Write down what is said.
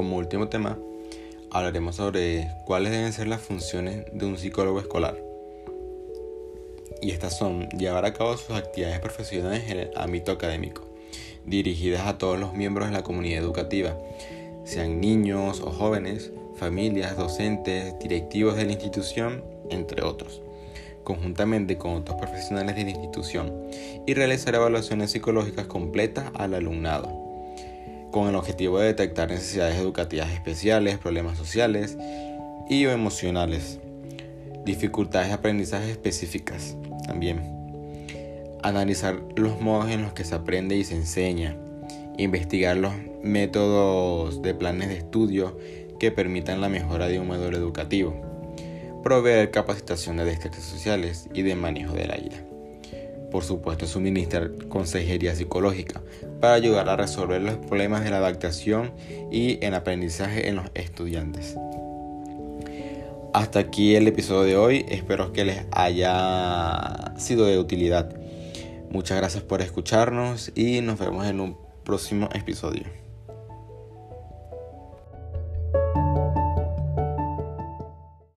como último tema, hablaremos sobre cuáles deben ser las funciones de un psicólogo escolar. Y estas son llevar a cabo sus actividades profesionales en el ámbito académico, dirigidas a todos los miembros de la comunidad educativa, sean niños o jóvenes, familias, docentes, directivos de la institución, entre otros, conjuntamente con otros profesionales de la institución, y realizar evaluaciones psicológicas completas al alumnado con el objetivo de detectar necesidades educativas especiales, problemas sociales y emocionales, dificultades de aprendizaje específicas también. Analizar los modos en los que se aprende y se enseña, investigar los métodos de planes de estudio que permitan la mejora de un modelo educativo, proveer capacitación de destrezas sociales y de manejo de la ira por supuesto, suministrar consejería psicológica para ayudar a resolver los problemas de la adaptación y el aprendizaje en los estudiantes. Hasta aquí el episodio de hoy, espero que les haya sido de utilidad. Muchas gracias por escucharnos y nos vemos en un próximo episodio.